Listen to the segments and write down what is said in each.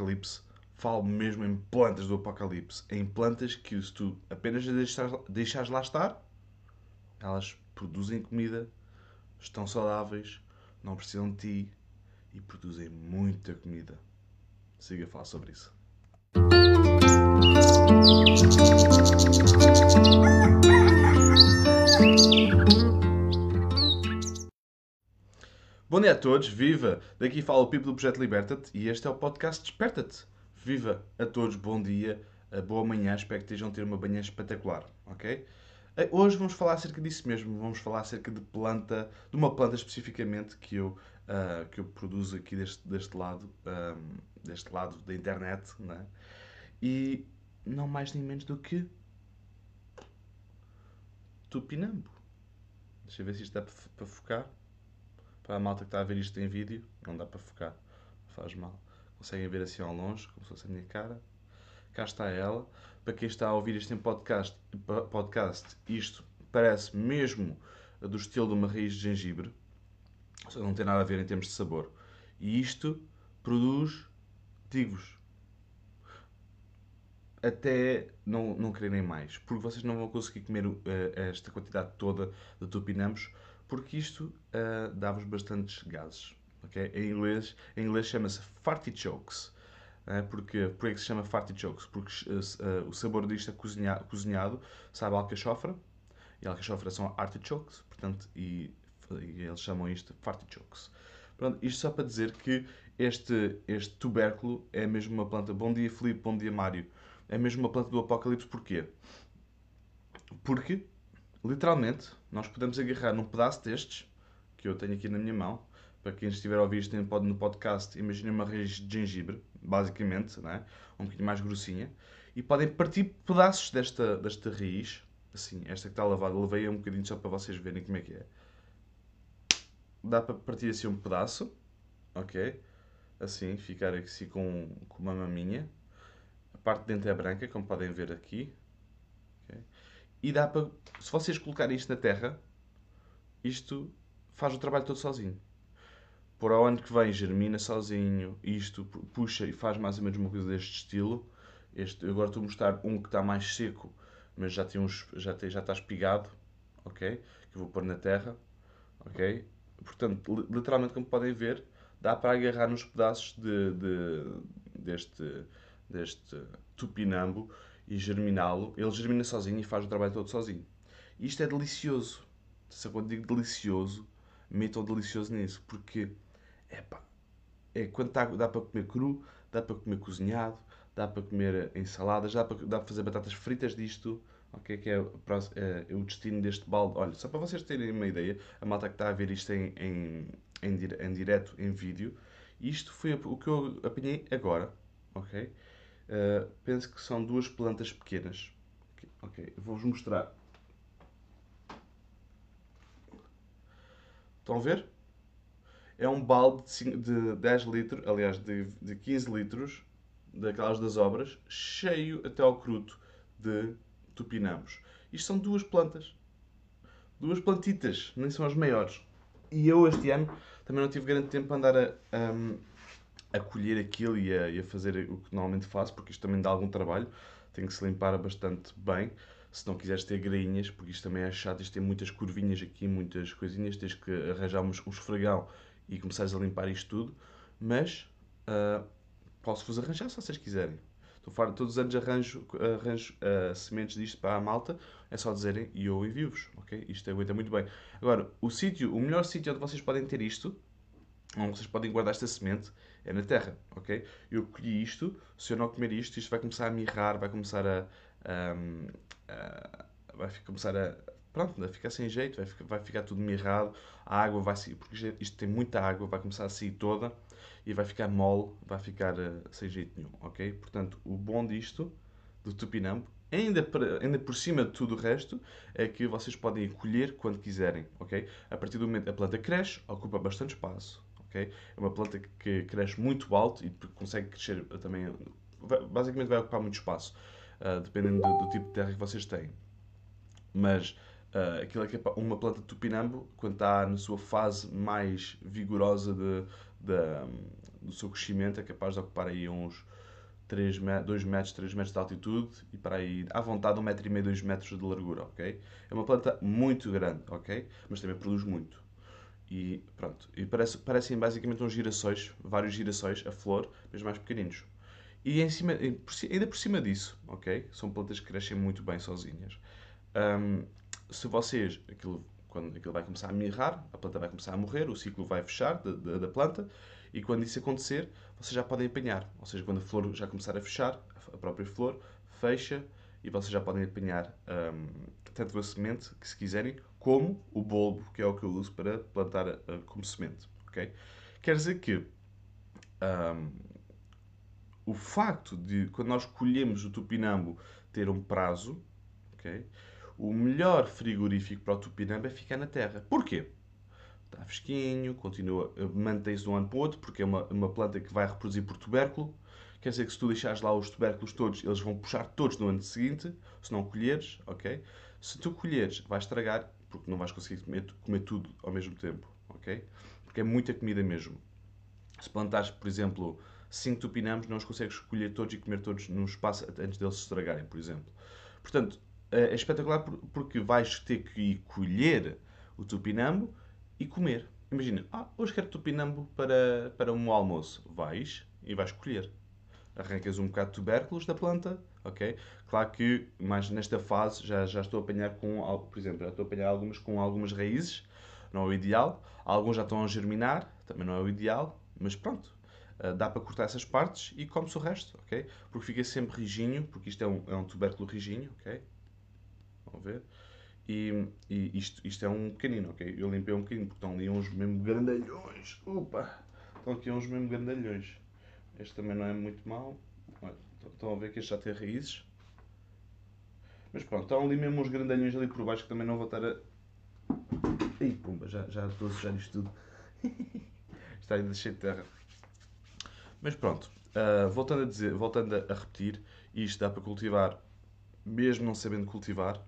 apocalipse, falo mesmo em plantas do apocalipse. Em plantas que, se tu apenas as deixares, deixares lá estar, elas produzem comida, estão saudáveis, não precisam de ti e produzem muita comida. Siga a falar sobre isso. Bom dia a todos, viva! Daqui fala o Pipo do Projeto Liberta-te e este é o podcast Desperta-te. Viva a todos, bom dia, boa manhã, espero que estejam a ter uma manhã espetacular, ok? Eh, Hoje vamos falar acerca disso mesmo, vamos falar acerca de planta, de uma planta especificamente que eu, ah, que eu produzo aqui deste, deste lado, ahm, deste lado da internet, né? E não mais nem menos do que tupinambo. Deixa eu ver se isto dá para focar. Para a malta que está a ver isto em vídeo, não dá para focar. Faz mal. Conseguem ver assim ao longe, como se fosse a minha cara. Cá está ela. Para quem está a ouvir isto em podcast, podcast isto parece mesmo do estilo de uma raiz de gengibre. Só não tem nada a ver em termos de sabor. E isto produz, digo-vos, até não, não quererem mais. Porque vocês não vão conseguir comer eh, esta quantidade toda de tupinambos, porque isto eh, dá-vos bastantes gases. ok? Em inglês, em inglês chama-se fartichokes. Eh, porque, por que se chama fartichokes? Porque eh, o sabor disto é cozinha- cozinhado, sabe alcachofra, e alcachofra são artichokes, portanto, e, e eles chamam isto fartichokes. Pronto, isto só para dizer que este, este tubérculo é mesmo uma planta. Bom dia, Filipe, bom dia, Mário. É mesmo uma planta do apocalipse, porquê? Porque, literalmente, nós podemos agarrar num pedaço destes, que eu tenho aqui na minha mão, para quem estiver a ouvir isto no podcast, imaginem uma raiz de gengibre, basicamente, não é? um bocadinho mais grossinha, e podem partir pedaços desta, desta raiz, assim, esta que está lavada, levei um bocadinho só para vocês verem como é que é. Dá para partir assim um pedaço, ok? Assim, ficar assim com, com uma maminha. A parte de dentro é branca, como podem ver aqui. E dá para, se vocês colocarem isto na terra, isto faz o trabalho todo sozinho. Por ao ano que vem germina sozinho, isto pu- puxa e faz mais ou menos uma coisa deste estilo. Este, agora estou a mostrar um que está mais seco, mas já, tem uns, já, tem, já está espigado, ok? Que eu vou pôr na terra, ok? Portanto, li- literalmente, como podem ver, dá para agarrar nos pedaços de, de- deste, deste tupinambo e germiná-lo. Ele germina sozinho e faz o trabalho todo sozinho. Isto é delicioso. Eu quando digo delicioso, metam delicioso nisso, porque epá, é quando tá- dá para comer cru, dá para comer cozinhado, dá para comer ensaladas, dá para, dá para fazer batatas fritas disto, ok? Que é, pró- é o destino deste balde. Olha, só para vocês terem uma ideia, a malta que está a ver isto em, em, em direto, em vídeo, isto foi o que eu apanhei agora, ok? Uh, penso que são duas plantas pequenas. Ok, eu vou-vos mostrar. Estão a ver? É um balde de cin- de 10 litros, aliás, de, de 15 litros, daquelas das obras, cheio até ao cruto de tupinambos. Isto são duas plantas. Duas plantitas, nem são as maiores. E eu este ano também não tive grande tempo para andar a, a colher aquilo e a, e a fazer o que normalmente faço, porque isto também dá algum trabalho. Tem que se limpar bastante bem. Se não quiseres ter grainhas, porque isto também é chato, isto tem muitas curvinhas aqui, muitas coisinhas, tens que arranjar um esfregão e começares a limpar isto tudo. Mas ah, posso-vos arranjar se vocês quiserem. Estou fora, todos os anos arranjo, arranjo ah, sementes disto para a malta, é só dizerem e eu envio-vos, ok? Isto aguenta muito bem. Agora, o sítio, o melhor sítio onde vocês podem ter isto, onde vocês podem guardar esta semente, é na terra, ok? Eu colhi isto, se eu não comer isto, isto vai começar a mirrar, vai começar a, a- a- vai começar a pronto, vai ficar sem jeito, vai ficar, vai ficar tudo mirrado, a água vai sair, porque isto- isto tem muita água, vai começar a sair toda e vai ficar mole, vai ficar eh, sem jeito nenhum, ok? Portanto, o bom disto, do tupinambo, ainda, para- ainda por cima de tudo o resto, é que vocês podem colher quando quiserem, ok? A partir do momento a planta cresce, ocupa bastante espaço, ok? É uma planta que- cresce muito alto e consegue crescer também, vai- basicamente vai ocupar muito espaço, ah, dependendo do, do tipo de terra que vocês têm. Mas ah, aquilo é que é uma planta de tupinambo, quando está na sua fase mais vigorosa de, da- do seu crescimento, é capaz de ocupar aí uns 3 me 2 metros, 3 metros de altitude e para aí, à vontade, 1 metro e meio, 2 metros de largura, ok? É uma planta muito grande, ok? Mas também produz muito. E pronto, e parece, parecem basicamente uns girassóis, vários girassóis, a flor, mas mais pequeninos. E em cima, ainda por cima disso, ok? São plantas que crescem muito bem sozinhas. Ahm, se vocês, aquilo, quando aquilo vai começar a mirrar, a planta vai começar a morrer, o ciclo vai fechar da, da, da planta, e quando isso acontecer, vocês já podem apanhar. Ou seja, quando a flor já começar a fechar, a própria flor fecha, e vocês já podem apanhar ahm, tanto a semente, que se quiserem, como o bulbo, que é o que eu uso para plantar ah, como semente, ok? Quer dizer que ahm, o facto de, quando nós colhemos o tupinambo, ter um prazo, ok? O melhor frigorífico para o tupinambo é ficar na terra. Porquê? Está fresquinho, continua, eh, mantém-se de um ano para o outro, porque é uma, uma planta que vai reproduzir por tubérculo. Quer dizer que se tu deixares lá os tubérculos todos, eles vão puxar todos no ano seguinte, se não colheres, ok? Se tu colheres, vai estragar, porque não vais conseguir comer, comer tudo ao mesmo tempo, ok? Porque é muita comida mesmo. Se plantares, por exemplo, 5 tupinambos, não os consegues colher todos e comer todos num espaço antes deles se estragarem, por exemplo. Portanto, é espetacular por- porque vais ter que ir colher o tupinambo e comer. Imagina, ah, hoje quero tupinambo para, para um almoço. Vais e vais colher. Arrancas um bocado de tubérculos da planta, ok? Claro que, mais nesta fase, já, já estou a apanhar com, por exemplo, já estou a apanhar algumas com algumas raízes, não é o ideal. Alguns já estão a germinar, também não é o ideal, mas pronto. Uh, dá para cortar essas partes e come-se o resto, ok? Porque fica sempre rijinho, porque isto é um, é um tubérculo rijinho, ok? Vão ver? E, e isto, isto é um pequenino, ok? Eu limpei um bocadinho, porque estão ali uns mesmo grandalhões. Opa! Estão aqui uns mesmo grandalhões. Este também não é muito mau. Estão a ver que este já tem raízes. Mas pronto, estão ali mesmo uns grandalhões ali por baixo que também não vou estar a. Ih, pumba, já, já estou a sujar isto tudo. Está ainda cheio de terra. Mas pronto, ah, voltando a dizer, voltando a, repetir, isto dá para cultivar mesmo não sabendo cultivar.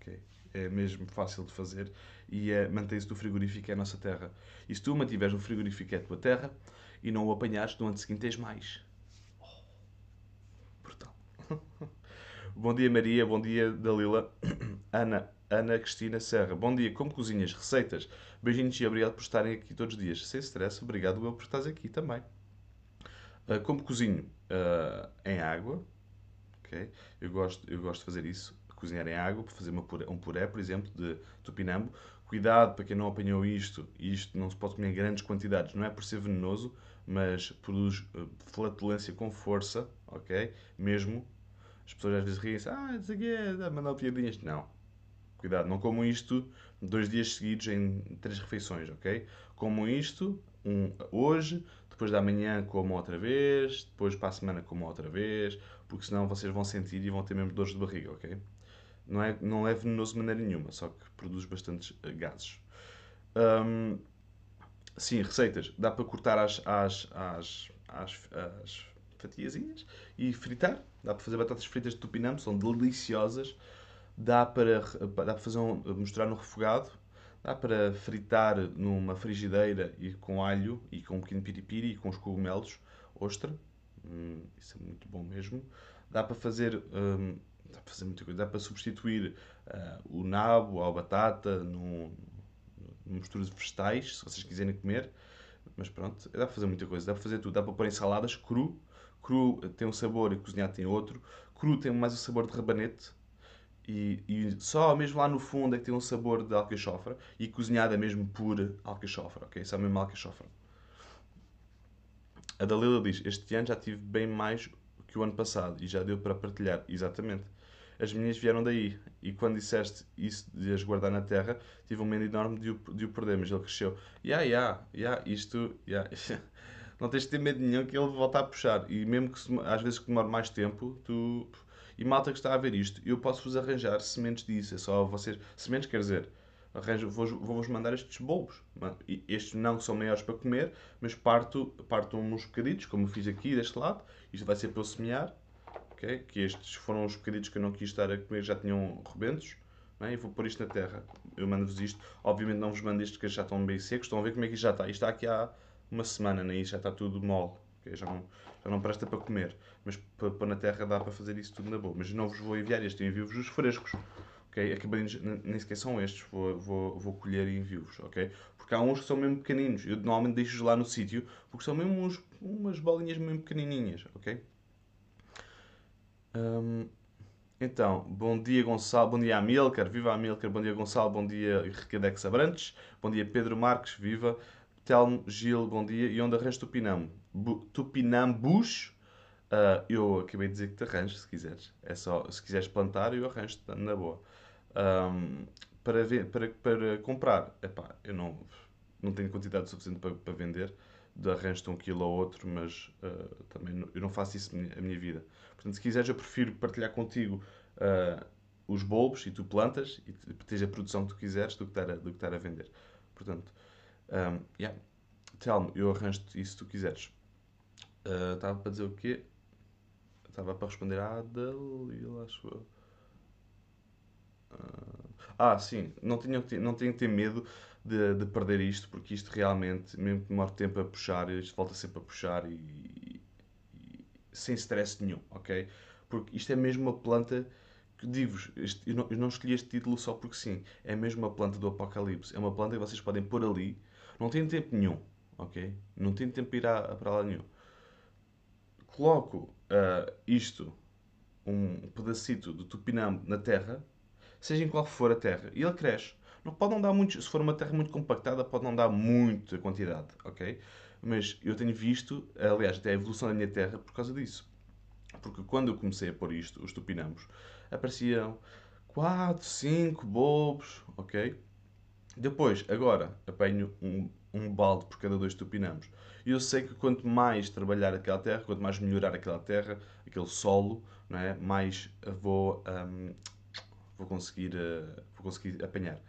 ok? É mesmo fácil de fazer e é, mantém-se do frigorífico é a nossa terra. E se tu mantiveres o frigorífico é a tua terra e não o apanhares, no ano seguinte tens mais. Oh, brutal. bom dia Maria, bom dia Dalila. Ana, Ana Cristina Serra. Bom dia, como cozinhas, receitas? Beijinhos e obrigado por estarem aqui todos os dias. Sem stress, obrigado eu por estares aqui também. Ah, como cozinho? Ah, em água, ok? Eu gosto, eu gosto de fazer isso, cozinhar em água, para fazer uma puré, um puré, por exemplo, de tupinambo. Cuidado para quem não apanhou isto, isto não se pode comer em grandes quantidades, não é por ser venenoso, mas produz ah, flatulência com força, ok? Mesmo. As pessoas às vezes riem-se, ah, isso aqui é a mandar piadinhas. Não. Cuidado, não comam isto dois dias seguidos em três refeições, ok? Comam isto um, hoje, depois da manhã comam outra vez, depois para a semana comam outra vez, porque senão vocês vão sentir e vão ter mesmo dores de barriga, ok? Não é, não é venenoso de maneira nenhuma, só que produz bastantes eh, gases. Hum, sim, receitas. Dá para cortar as, as, as, as, as fatiazinhas e fritar. Dá para fazer batatas fritas de tupinambo, são deliciosas. Dá para, dá para fazer um, mostrar no refogado. Dá para fritar numa frigideira e com alho e com um pequeno piripiri e com os cogumelos, ostra. Hum, isso é muito bom mesmo. Dá para fazer, hum, dá para fazer muita coisa. Dá para substituir ah, o nabo ou a batata num, numa mistura de vegetais, se vocês quiserem comer. Mas pronto, dá para fazer muita coisa. Dá para fazer tudo. Dá para pôr em saladas cru. Cru tem um sabor e cozinhado tem outro. Cru tem mais o sabor de rabanete. E, e só mesmo lá no fundo é que tem um sabor de alcachofra. E cozinhada é mesmo por alcachofra, ok? Só mesmo alcachofra. A Dalila diz: Este ano já tive bem mais que o ano passado e já deu para partilhar. Exatamente. As minhas vieram daí. E quando disseste isso de as guardar na terra, tive um medo enorme de o, de o perder, mas ele cresceu. Ya, ya, ya, isto, ya. Não tens de ter medo nenhum que ele volta a puxar. E mesmo que às vezes que demore mais tempo, tu. E malta que está a ver isto, eu posso-vos arranjar sementes disso. É só vocês. Sementes quer dizer, vou-vos mandar estes e Estes não são maiores para comer, mas parto, parto uns bocaditos, como fiz aqui deste lado. Isto vai ser para eu semear. Ok? Que estes foram os bocaditos que eu não quis estar a comer, já tinham rebentos. é? E vou pôr isto na terra. Eu mando-vos isto. Obviamente não vos mando isto que já estão bem secos. Estão a ver como é que isto já está. Isto está aqui há uma semana, né? Já está tudo mole. ok? Já, não, já não presta para comer. Mas para pôr na terra dá para fazer isso tudo na boa. Mas não vos vou enviar este, eu envio-vos os frescos. ok? Acabadinhos, n- nem sequer são estes. Vou, vou, vou colher e envio-vos. ok? Porque há uns que são mesmo pequeninos. Eu normalmente deixo-os lá no sítio porque são mesmo uns, umas bolinhas mesmo pequenininhas. ok? Hum, então, bom dia Gonçalo, bom dia Amilcar, viva Amilcar, bom dia Gonçalo, bom dia Recadex Abrantes, bom dia Pedro Marques, viva, Telmo Gil, bom dia, e onde arranjo Tupinam? Bu, Tupinambus, Ah, eu acabei de dizer que te arranjo, se quiseres, é só, se quiseres plantar eu arranjo na boa. Ahm, para, ver, para, para comprar, epá, eu não, não tenho quantidade suficiente para, para vender, de arranjo-te um quilo ou outro, mas ah, também não- eu não faço isso a minha, vida. Portanto, se quiseres, eu prefiro partilhar contigo ah, os bulbos e tu plantas e te- tens a produção que tu quiseres do que estar a, do que estar a vender. Portanto, um, yeah. Telmo, eu arranjo-te isso se tu quiseres. Ah, Estava para dizer o quê? Estava para responder à Dalila, acho eu. Ah, sim, não tenho, não tenho que ter medo de, de perder isto, porque isto realmente, mesmo que demore tempo a puxar, isto volta sempre a puxar e, e- sem stress nenhum, ok? Porque isto é mesmo uma planta que, digo-vos, eu não, eu não escolhi este título só porque sim, é mesmo uma planta do Apocalipse, é uma planta que vocês podem pôr ali, não tem tempo nenhum, ok? Não tem tempo para ir a, para lá nenhum. Coloco ah, isto, um pedacito do tupinambo na terra, seja em qual for a terra, e ele cresce. Não pode não dar muito, se for uma terra muito compactada, pode não dar muita quantidade, ok? Mas eu tenho visto, aliás, até a evolução da minha terra por causa disso. Porque quando eu comecei a pôr isto, os tupinambos, apareciam 4, 5 bulbos, ok? Depois, agora, apanho um, um balde por cada dois tupinambos. E eu sei que quanto mais trabalhar aquela terra, quanto mais melhorar aquela terra, aquele solo, não é? mais vou, hum, vou, conseguir, eh, vou conseguir apanhar.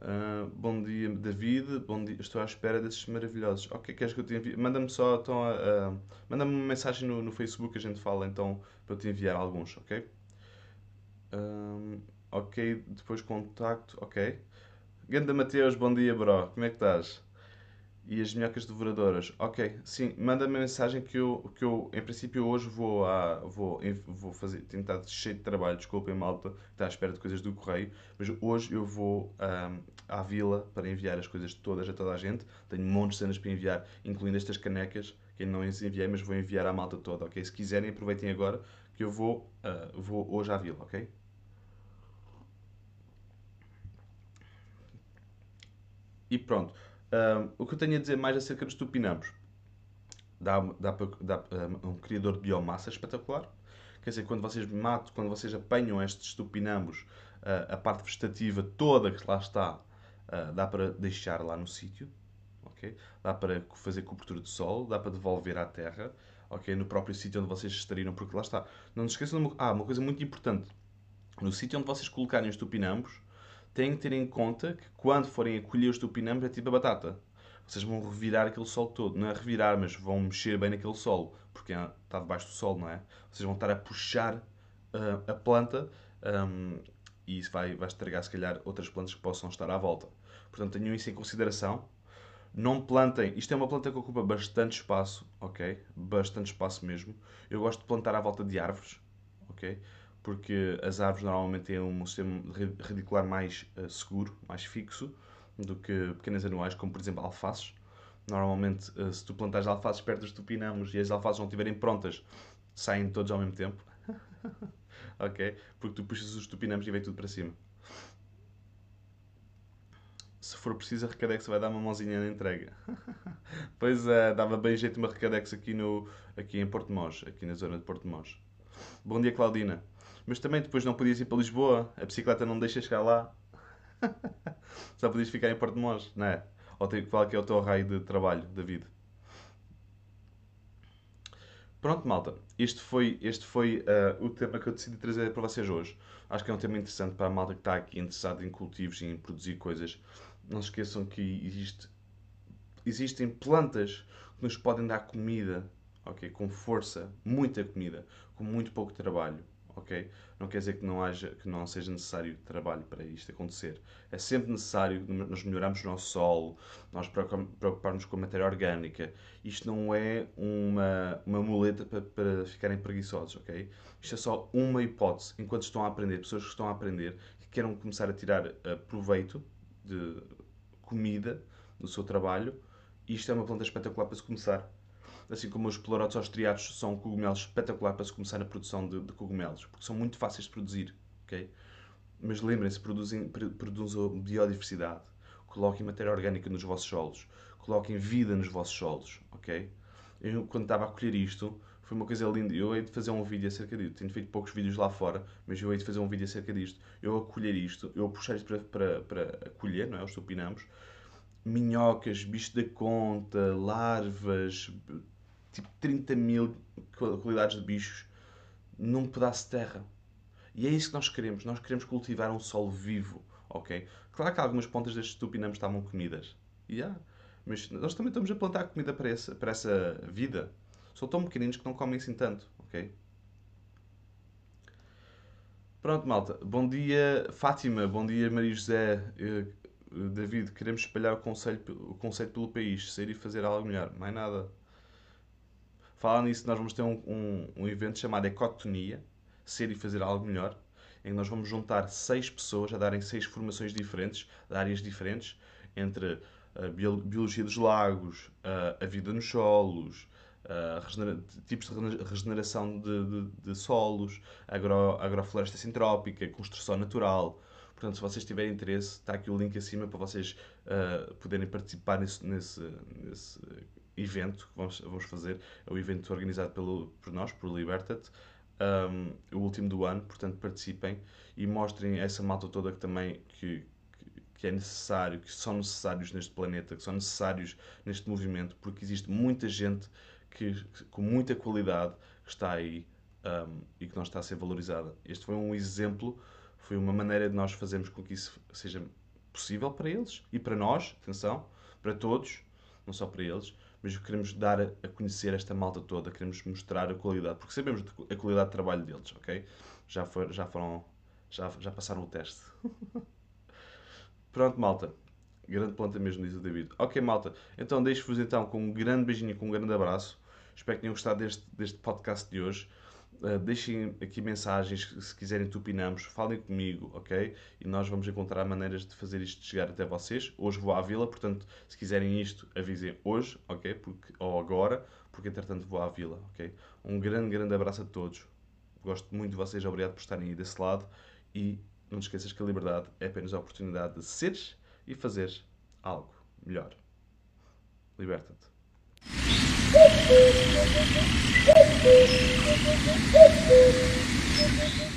Ah, bom dia, David. Bom dia. Estou à espera desses maravilhosos. Ok, queres que eu te envie? Manda-me só então, a- a- manda-me uma mensagem no, no Facebook, a gente fala então para eu te enviar alguns, ok? Ahm, ok, depois contacto, ok. Ganda Mateus, bom dia, bro. Como é que estás? E as minhocas devoradoras. Ok, sim, manda-me mensagem que eu, que eu, em princípio, hoje vou, a, vou, vou fazer. Estado cheio de trabalho, desculpem, malta, está à espera de coisas do correio, mas hoje eu vou ahm, à vila para enviar as coisas todas a toda a gente. Tenho um monte de cenas para enviar, incluindo estas canecas, que ainda não as enviei, mas vou enviar à malta toda, ok? Se quiserem, aproveitem agora que eu vou, ah, vou hoje à vila, ok? E pronto. Ahm, o que eu tenho a dizer mais acerca dos tupinambos? Dá, dá, dá um, um criador de biomassa espetacular. Quer dizer, quando vocês matam, quando vocês apanham estes tupinambos, ah, a parte vegetativa toda que lá está, ah, dá para deixar lá no sítio. ok? Dá para fazer cobertura de solo, dá para devolver à terra, ok? no próprio sítio onde vocês extraíram, porque lá está. Não se esqueçam de uma, ah, uma coisa muito importante. No sítio onde vocês colocarem os tupinambos, têm que ter em conta que quando forem a colher os tupinambos é tipo a batata. Vocês vão revirar aquele solo todo. Não é revirar, mas vão mexer bem naquele solo. Porque ah, está debaixo do solo, não é? Vocês vão estar a puxar ah, a planta ahm, e isso vai, vai estragar, se calhar, outras plantas que possam estar à volta. Portanto, tenham isso em consideração. Não plantem. Isto é uma planta que ocupa bastante espaço, ok? Bastante espaço mesmo. Eu gosto de plantar à volta de árvores, ok? Porque as árvores normalmente têm um sistema radicular mais uh, seguro, mais fixo, do que pequenas anuais, como por exemplo alfaces. Normalmente, uh, se tu plantares alfaces perto dos tupinamos e as alfaces não estiverem prontas, saem todos ao mesmo tempo, ok? Porque tu puxas os tupinamos e vem tudo para cima se for preciso, a Recadex vai dar uma mãozinha na entrega. pois é, dava bem jeito uma Recadex aqui, no, aqui em Porto Mós, aqui na zona de Porto Mós. Bom dia, Claudina. Mas também depois não podias ir para Lisboa, a bicicleta não deixa chegar lá. Só podias ficar em Porto de Mós, não é? Ou tem, qual é que é o teu raio de trabalho, David? Pronto, malta. Este foi, este foi uh, o tema que eu decidi trazer para vocês hoje. Acho que é um tema interessante para a malta que está aqui interessada em cultivos e em produzir coisas. Não se esqueçam que existe, existem plantas que nos podem dar comida, ok? Com força, muita comida, com muito pouco trabalho ok? Não quer dizer que não, haja, que não seja necessário trabalho para isto acontecer. É sempre necessário nós melhorarmos o nosso solo, nós preocuparmos com a matéria orgânica. Isto não é uma, uma muleta para, para ficarem preguiçosos, ok? Isto é só uma hipótese. Enquanto estão a aprender, pessoas que estão a aprender, que queiram começar a tirar uh, proveito de comida do seu trabalho, isto é uma planta espetacular para se começar assim como os pleurotos austriados são cogumelos espetaculares para se começar a produção de, de, cogumelos, porque são muito fáceis de produzir, ok? Mas lembrem-se, produzem, produzam biodiversidade, coloquem matéria orgânica nos vossos solos, coloquem vida nos vossos solos, ok? Eu, quando estava a colher isto, foi uma coisa linda. Eu hei de fazer um vídeo acerca disto. Tenho feito poucos vídeos lá fora, mas eu hei de fazer um vídeo acerca disto. Eu a colher isto, eu a puxar isto para, para, para colher, não é? Os tupinamos. Minhocas, bichos da conta, larvas, tipo 30 mil qualidades de bichos num pedaço de terra. E é isso que nós queremos. Nós queremos cultivar um solo vivo, ok? Claro que algumas pontas destes tupinambos estavam comidas. Yeah. Mas nós também estamos a plantar comida para essa, para essa vida. São tão pequeninos que não comem assim tanto, ok? Pronto, malta. Bom dia, Fátima. Bom dia, Maria José. Eh, David, queremos espalhar o conceito, o conceito pelo país. Sair e fazer algo melhor. Mais nada. Falando nisso, nós vamos ter um, um, um evento chamado Ecotonia, Ser e Fazer Algo Melhor, em que nós vamos juntar seis pessoas a darem seis formações diferentes, de áreas diferentes, entre a biologia dos lagos, a, a vida nos solos, tipos de regeneração de, de, de solos, agro, agrofloresta sintrópica, construção natural. Portanto, se vocês tiverem interesse, está aqui o link acima para vocês uh, poderem participar nesse, nesse, nesse evento que vamos, vamos fazer. É o evento organizado pelo, por nós, por Libertat, um, o último do ano. Portanto, participem e mostrem essa malta toda que também que, que é necessário, que são necessários neste planeta, que são necessários neste movimento, porque existe muita gente que, com muita qualidade que está aí um, e que não está a ser valorizada. Este foi um exemplo, foi uma maneira de nós fazermos com que isso seja possível para eles e para nós, atenção, para todos, não só para eles, mas queremos dar a conhecer esta malta toda, queremos mostrar a qualidade, porque sabemos a qualidade de trabalho deles, ok? Já, for, já foram, já, já passaram o teste. Pronto, malta. Grande planta mesmo, diz o David. Ok, malta. Então deixo-vos então com um grande beijinho com um grande abraço. Espero que tenham gostado deste, deste podcast de hoje. Uh, deixem aqui mensagens, se quiserem tupinamos, falem comigo, ok? E nós vamos encontrar maneiras de fazer isto chegar até vocês. Hoje vou à vila, portanto, se quiserem isto, avisem hoje, ok? Porque, ou agora, porque entretanto vou à vila, ok? Um grande, grande abraço a todos. Gosto muito de vocês, obrigado por estarem aí desse lado. E não te esqueças que a liberdade é apenas a oportunidade de seres e fazeres algo melhor. Liberta-te. Thank you.